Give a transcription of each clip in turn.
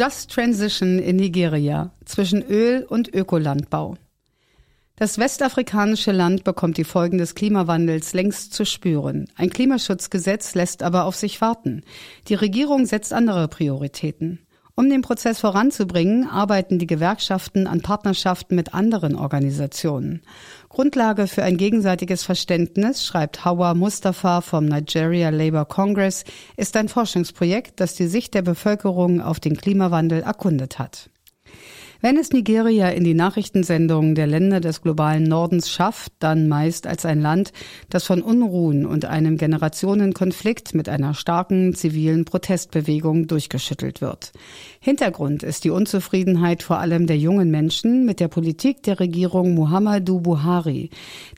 Just Transition in Nigeria zwischen Öl und Ökolandbau. Das westafrikanische Land bekommt die Folgen des Klimawandels längst zu spüren. Ein Klimaschutzgesetz lässt aber auf sich warten. Die Regierung setzt andere Prioritäten. Um den Prozess voranzubringen, arbeiten die Gewerkschaften an Partnerschaften mit anderen Organisationen. Grundlage für ein gegenseitiges Verständnis, schreibt Hawa Mustafa vom Nigeria Labour Congress, ist ein Forschungsprojekt, das die Sicht der Bevölkerung auf den Klimawandel erkundet hat. Wenn es Nigeria in die Nachrichtensendungen der Länder des globalen Nordens schafft, dann meist als ein Land, das von Unruhen und einem Generationenkonflikt mit einer starken zivilen Protestbewegung durchgeschüttelt wird. Hintergrund ist die Unzufriedenheit vor allem der jungen Menschen mit der Politik der Regierung Muhammadu Buhari.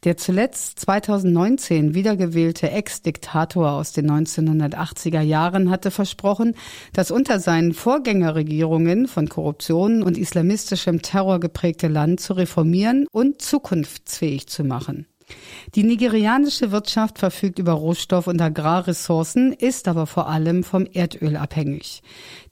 Der zuletzt 2019 wiedergewählte Ex-Diktator aus den 1980er Jahren hatte versprochen, dass unter seinen Vorgängerregierungen von Korruption und Islamismus islamistischem Terror geprägte Land zu reformieren und zukunftsfähig zu machen. Die nigerianische Wirtschaft verfügt über Rohstoff- und Agrarressourcen, ist aber vor allem vom Erdöl abhängig.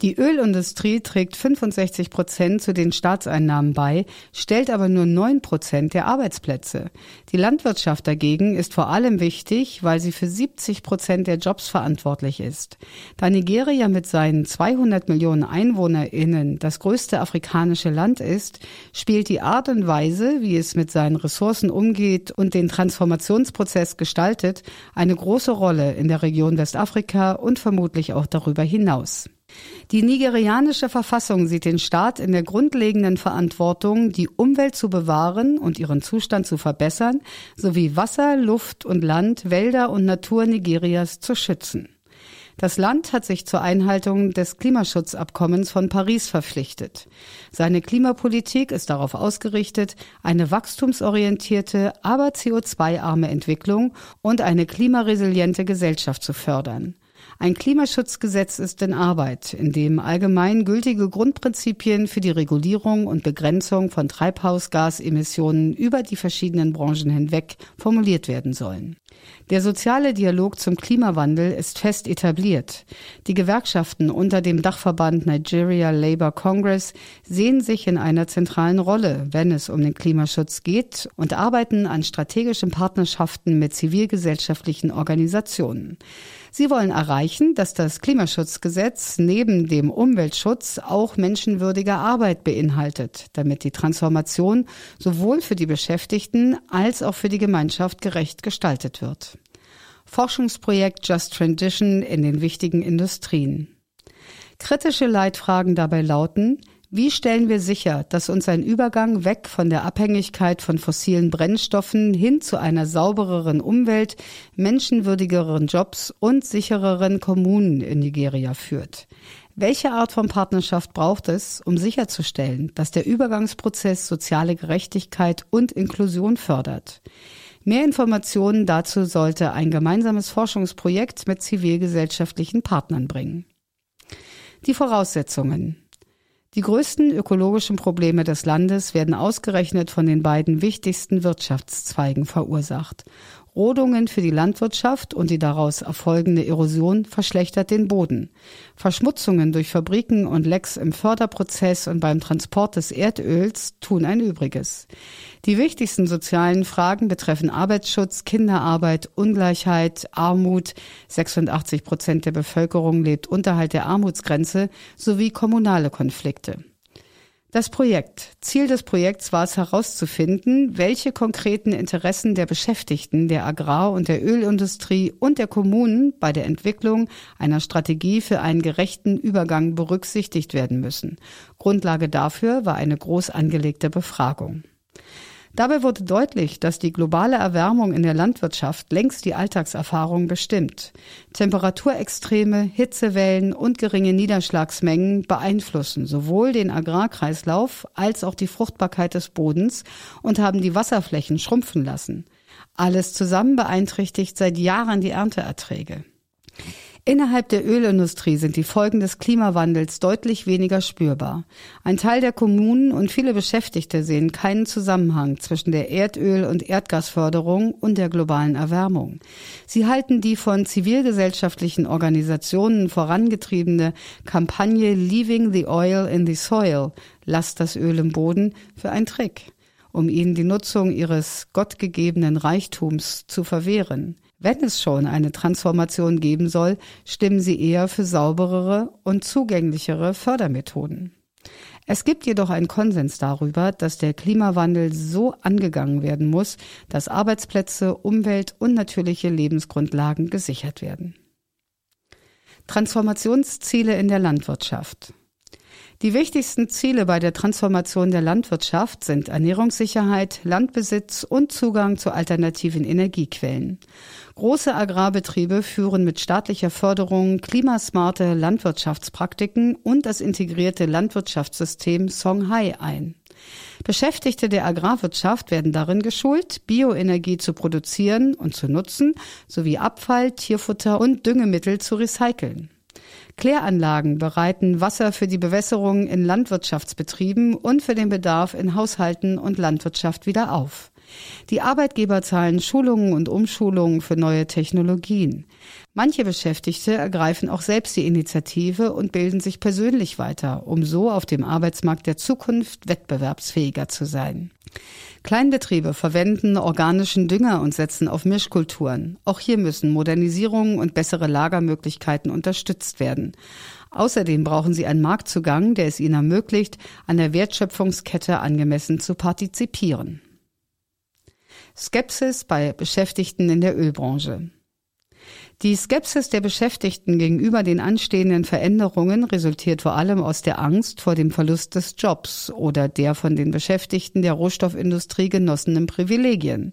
Die Ölindustrie trägt 65 Prozent zu den Staatseinnahmen bei, stellt aber nur 9 Prozent der Arbeitsplätze. Die Landwirtschaft dagegen ist vor allem wichtig, weil sie für 70 Prozent der Jobs verantwortlich ist. Da Nigeria mit seinen 200 Millionen EinwohnerInnen das größte afrikanische Land ist, spielt die Art und Weise, wie es mit seinen Ressourcen umgeht und den Transformationsprozess gestaltet, eine große Rolle in der Region Westafrika und vermutlich auch darüber hinaus. Die nigerianische Verfassung sieht den Staat in der grundlegenden Verantwortung, die Umwelt zu bewahren und ihren Zustand zu verbessern, sowie Wasser, Luft und Land, Wälder und Natur Nigerias zu schützen. Das Land hat sich zur Einhaltung des Klimaschutzabkommens von Paris verpflichtet. Seine Klimapolitik ist darauf ausgerichtet, eine wachstumsorientierte, aber CO2-arme Entwicklung und eine klimaresiliente Gesellschaft zu fördern. Ein Klimaschutzgesetz ist in Arbeit, in dem allgemein gültige Grundprinzipien für die Regulierung und Begrenzung von Treibhausgasemissionen über die verschiedenen Branchen hinweg formuliert werden sollen. Der soziale Dialog zum Klimawandel ist fest etabliert. Die Gewerkschaften unter dem Dachverband Nigeria Labour Congress sehen sich in einer zentralen Rolle, wenn es um den Klimaschutz geht und arbeiten an strategischen Partnerschaften mit zivilgesellschaftlichen Organisationen. Sie wollen erreichen, dass das Klimaschutzgesetz neben dem Umweltschutz auch menschenwürdige Arbeit beinhaltet, damit die Transformation sowohl für die Beschäftigten als auch für die Gemeinschaft gerecht gestaltet wird. Forschungsprojekt Just Transition in den wichtigen Industrien. Kritische Leitfragen dabei lauten, wie stellen wir sicher, dass uns ein Übergang weg von der Abhängigkeit von fossilen Brennstoffen hin zu einer saubereren Umwelt, menschenwürdigeren Jobs und sichereren Kommunen in Nigeria führt? Welche Art von Partnerschaft braucht es, um sicherzustellen, dass der Übergangsprozess soziale Gerechtigkeit und Inklusion fördert? Mehr Informationen dazu sollte ein gemeinsames Forschungsprojekt mit zivilgesellschaftlichen Partnern bringen. Die Voraussetzungen. Die größten ökologischen Probleme des Landes werden ausgerechnet von den beiden wichtigsten Wirtschaftszweigen verursacht. Rodungen für die Landwirtschaft und die daraus erfolgende Erosion verschlechtert den Boden. Verschmutzungen durch Fabriken und Lecks im Förderprozess und beim Transport des Erdöls tun ein Übriges. Die wichtigsten sozialen Fragen betreffen Arbeitsschutz, Kinderarbeit, Ungleichheit, Armut. 86 Prozent der Bevölkerung lebt unterhalb der Armutsgrenze sowie kommunale Konflikte. Das Projekt. Ziel des Projekts war es herauszufinden, welche konkreten Interessen der Beschäftigten, der Agrar- und der Ölindustrie und der Kommunen bei der Entwicklung einer Strategie für einen gerechten Übergang berücksichtigt werden müssen. Grundlage dafür war eine groß angelegte Befragung. Dabei wurde deutlich, dass die globale Erwärmung in der Landwirtschaft längst die Alltagserfahrung bestimmt. Temperaturextreme, Hitzewellen und geringe Niederschlagsmengen beeinflussen sowohl den Agrarkreislauf als auch die Fruchtbarkeit des Bodens und haben die Wasserflächen schrumpfen lassen. Alles zusammen beeinträchtigt seit Jahren die Ernteerträge. Innerhalb der Ölindustrie sind die Folgen des Klimawandels deutlich weniger spürbar. Ein Teil der Kommunen und viele Beschäftigte sehen keinen Zusammenhang zwischen der Erdöl- und Erdgasförderung und der globalen Erwärmung. Sie halten die von zivilgesellschaftlichen Organisationen vorangetriebene Kampagne Leaving the Oil in the Soil, lasst das Öl im Boden, für einen Trick, um ihnen die Nutzung ihres gottgegebenen Reichtums zu verwehren. Wenn es schon eine Transformation geben soll, stimmen sie eher für sauberere und zugänglichere Fördermethoden. Es gibt jedoch einen Konsens darüber, dass der Klimawandel so angegangen werden muss, dass Arbeitsplätze, Umwelt und natürliche Lebensgrundlagen gesichert werden. Transformationsziele in der Landwirtschaft. Die wichtigsten Ziele bei der Transformation der Landwirtschaft sind Ernährungssicherheit, Landbesitz und Zugang zu alternativen Energiequellen. Große Agrarbetriebe führen mit staatlicher Förderung klimasmarte Landwirtschaftspraktiken und das integrierte Landwirtschaftssystem Songhai ein. Beschäftigte der Agrarwirtschaft werden darin geschult, Bioenergie zu produzieren und zu nutzen, sowie Abfall, Tierfutter und Düngemittel zu recyceln. Kläranlagen bereiten Wasser für die Bewässerung in Landwirtschaftsbetrieben und für den Bedarf in Haushalten und Landwirtschaft wieder auf. Die Arbeitgeber zahlen Schulungen und Umschulungen für neue Technologien. Manche Beschäftigte ergreifen auch selbst die Initiative und bilden sich persönlich weiter, um so auf dem Arbeitsmarkt der Zukunft wettbewerbsfähiger zu sein. Kleinbetriebe verwenden organischen Dünger und setzen auf Mischkulturen. Auch hier müssen Modernisierungen und bessere Lagermöglichkeiten unterstützt werden. Außerdem brauchen sie einen Marktzugang, der es ihnen ermöglicht, an der Wertschöpfungskette angemessen zu partizipieren. Skepsis bei Beschäftigten in der Ölbranche. Die Skepsis der Beschäftigten gegenüber den anstehenden Veränderungen resultiert vor allem aus der Angst vor dem Verlust des Jobs oder der von den Beschäftigten der Rohstoffindustrie genossenen Privilegien.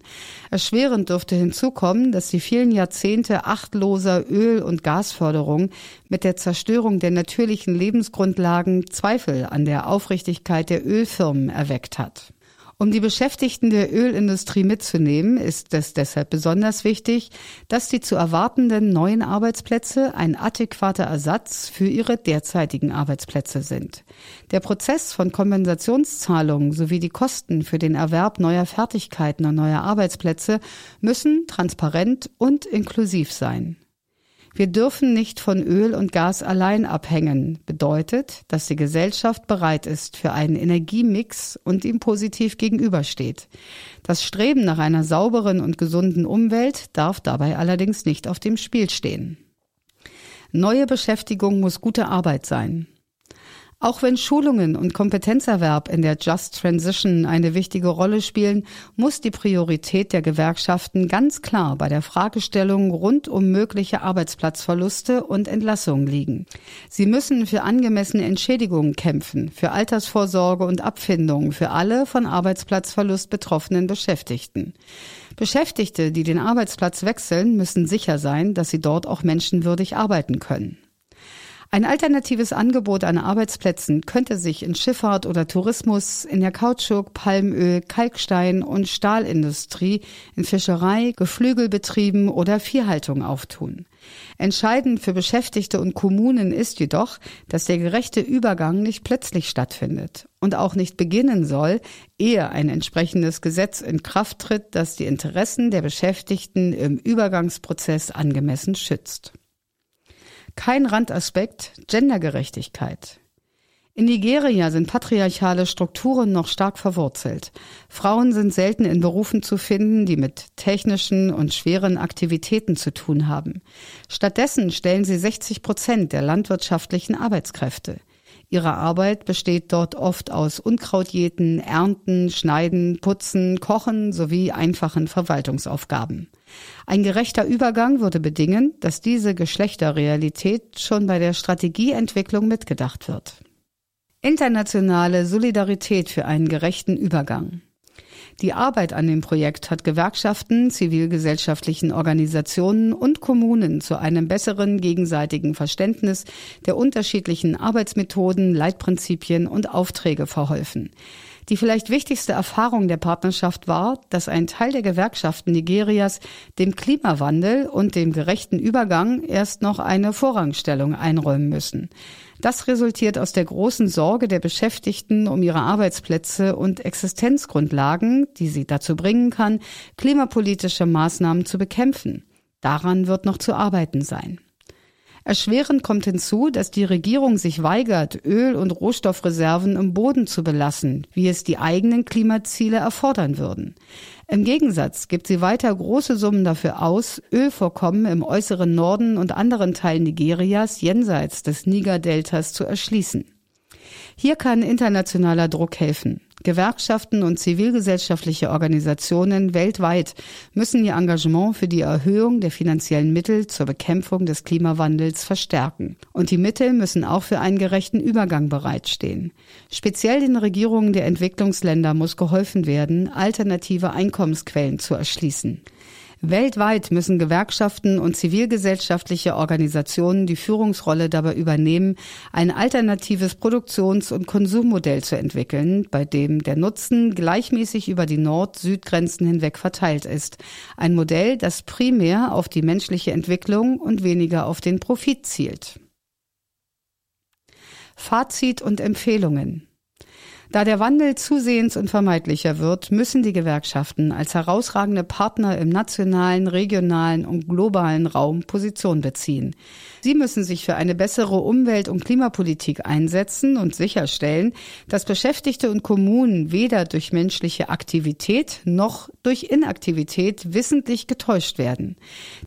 Erschwerend dürfte hinzukommen, dass die vielen Jahrzehnte achtloser Öl- und Gasförderung mit der Zerstörung der natürlichen Lebensgrundlagen Zweifel an der Aufrichtigkeit der Ölfirmen erweckt hat. Um die Beschäftigten der Ölindustrie mitzunehmen, ist es deshalb besonders wichtig, dass die zu erwartenden neuen Arbeitsplätze ein adäquater Ersatz für ihre derzeitigen Arbeitsplätze sind. Der Prozess von Kompensationszahlungen sowie die Kosten für den Erwerb neuer Fertigkeiten und neuer Arbeitsplätze müssen transparent und inklusiv sein. Wir dürfen nicht von Öl und Gas allein abhängen, bedeutet, dass die Gesellschaft bereit ist für einen Energiemix und ihm positiv gegenübersteht. Das Streben nach einer sauberen und gesunden Umwelt darf dabei allerdings nicht auf dem Spiel stehen. Neue Beschäftigung muss gute Arbeit sein. Auch wenn Schulungen und Kompetenzerwerb in der Just Transition eine wichtige Rolle spielen, muss die Priorität der Gewerkschaften ganz klar bei der Fragestellung rund um mögliche Arbeitsplatzverluste und Entlassungen liegen. Sie müssen für angemessene Entschädigungen kämpfen, für Altersvorsorge und Abfindungen für alle von Arbeitsplatzverlust betroffenen Beschäftigten. Beschäftigte, die den Arbeitsplatz wechseln, müssen sicher sein, dass sie dort auch menschenwürdig arbeiten können. Ein alternatives Angebot an Arbeitsplätzen könnte sich in Schifffahrt oder Tourismus, in der Kautschuk, Palmöl, Kalkstein und Stahlindustrie, in Fischerei, Geflügelbetrieben oder Viehhaltung auftun. Entscheidend für Beschäftigte und Kommunen ist jedoch, dass der gerechte Übergang nicht plötzlich stattfindet und auch nicht beginnen soll, ehe ein entsprechendes Gesetz in Kraft tritt, das die Interessen der Beschäftigten im Übergangsprozess angemessen schützt. Kein Randaspekt, Gendergerechtigkeit. In Nigeria sind patriarchale Strukturen noch stark verwurzelt. Frauen sind selten in Berufen zu finden, die mit technischen und schweren Aktivitäten zu tun haben. Stattdessen stellen sie 60 Prozent der landwirtschaftlichen Arbeitskräfte. Ihre Arbeit besteht dort oft aus Unkrautjäten, Ernten, Schneiden, Putzen, Kochen sowie einfachen Verwaltungsaufgaben. Ein gerechter Übergang würde bedingen, dass diese Geschlechterrealität schon bei der Strategieentwicklung mitgedacht wird. Internationale Solidarität für einen gerechten Übergang. Die Arbeit an dem Projekt hat Gewerkschaften, zivilgesellschaftlichen Organisationen und Kommunen zu einem besseren gegenseitigen Verständnis der unterschiedlichen Arbeitsmethoden, Leitprinzipien und Aufträge verholfen. Die vielleicht wichtigste Erfahrung der Partnerschaft war, dass ein Teil der Gewerkschaften Nigerias dem Klimawandel und dem gerechten Übergang erst noch eine Vorrangstellung einräumen müssen. Das resultiert aus der großen Sorge der Beschäftigten um ihre Arbeitsplätze und Existenzgrundlagen, die sie dazu bringen kann, klimapolitische Maßnahmen zu bekämpfen. Daran wird noch zu arbeiten sein. Erschwerend kommt hinzu, dass die Regierung sich weigert, Öl- und Rohstoffreserven im Boden zu belassen, wie es die eigenen Klimaziele erfordern würden. Im Gegensatz gibt sie weiter große Summen dafür aus, Ölvorkommen im äußeren Norden und anderen Teilen Nigerias jenseits des Niger-Deltas zu erschließen. Hier kann internationaler Druck helfen. Gewerkschaften und zivilgesellschaftliche Organisationen weltweit müssen ihr Engagement für die Erhöhung der finanziellen Mittel zur Bekämpfung des Klimawandels verstärken. Und die Mittel müssen auch für einen gerechten Übergang bereitstehen. Speziell den Regierungen der Entwicklungsländer muss geholfen werden, alternative Einkommensquellen zu erschließen. Weltweit müssen Gewerkschaften und zivilgesellschaftliche Organisationen die Führungsrolle dabei übernehmen, ein alternatives Produktions- und Konsummodell zu entwickeln, bei dem der Nutzen gleichmäßig über die Nord-Süd-Grenzen hinweg verteilt ist. Ein Modell, das primär auf die menschliche Entwicklung und weniger auf den Profit zielt. Fazit und Empfehlungen. Da der Wandel zusehends unvermeidlicher wird, müssen die Gewerkschaften als herausragende Partner im nationalen, regionalen und globalen Raum Position beziehen. Sie müssen sich für eine bessere Umwelt- und Klimapolitik einsetzen und sicherstellen, dass Beschäftigte und Kommunen weder durch menschliche Aktivität noch durch Inaktivität wissentlich getäuscht werden.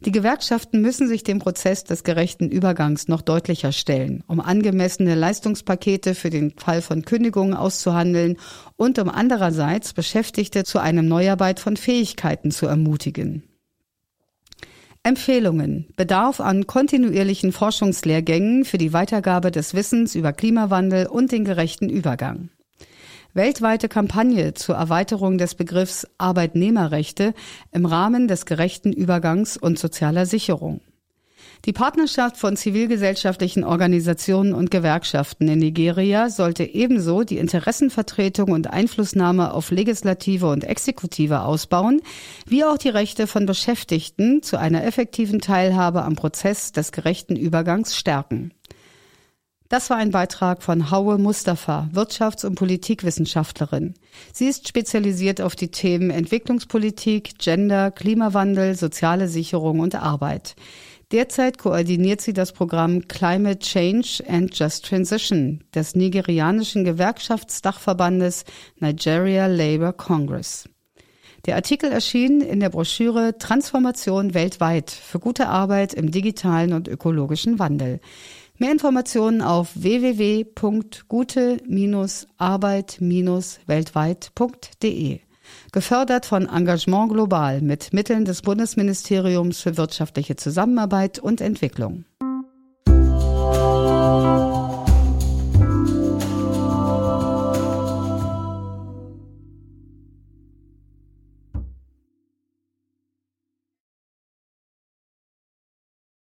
Die Gewerkschaften müssen sich dem Prozess des gerechten Übergangs noch deutlicher stellen, um angemessene Leistungspakete für den Fall von Kündigungen auszuhalten auszuhandeln und um andererseits Beschäftigte zu einem Neuarbeit von Fähigkeiten zu ermutigen. Empfehlungen. Bedarf an kontinuierlichen Forschungslehrgängen für die Weitergabe des Wissens über Klimawandel und den gerechten Übergang. Weltweite Kampagne zur Erweiterung des Begriffs Arbeitnehmerrechte im Rahmen des gerechten Übergangs und sozialer Sicherung. Die Partnerschaft von zivilgesellschaftlichen Organisationen und Gewerkschaften in Nigeria sollte ebenso die Interessenvertretung und Einflussnahme auf Legislative und Exekutive ausbauen, wie auch die Rechte von Beschäftigten zu einer effektiven Teilhabe am Prozess des gerechten Übergangs stärken. Das war ein Beitrag von Haue Mustafa, Wirtschafts- und Politikwissenschaftlerin. Sie ist spezialisiert auf die Themen Entwicklungspolitik, Gender, Klimawandel, soziale Sicherung und Arbeit. Derzeit koordiniert sie das Programm Climate Change and Just Transition des nigerianischen Gewerkschaftsdachverbandes Nigeria Labour Congress. Der Artikel erschien in der Broschüre Transformation weltweit für gute Arbeit im digitalen und ökologischen Wandel. Mehr Informationen auf www.gute-arbeit-weltweit.de gefördert von Engagement Global mit Mitteln des Bundesministeriums für wirtschaftliche Zusammenarbeit und Entwicklung.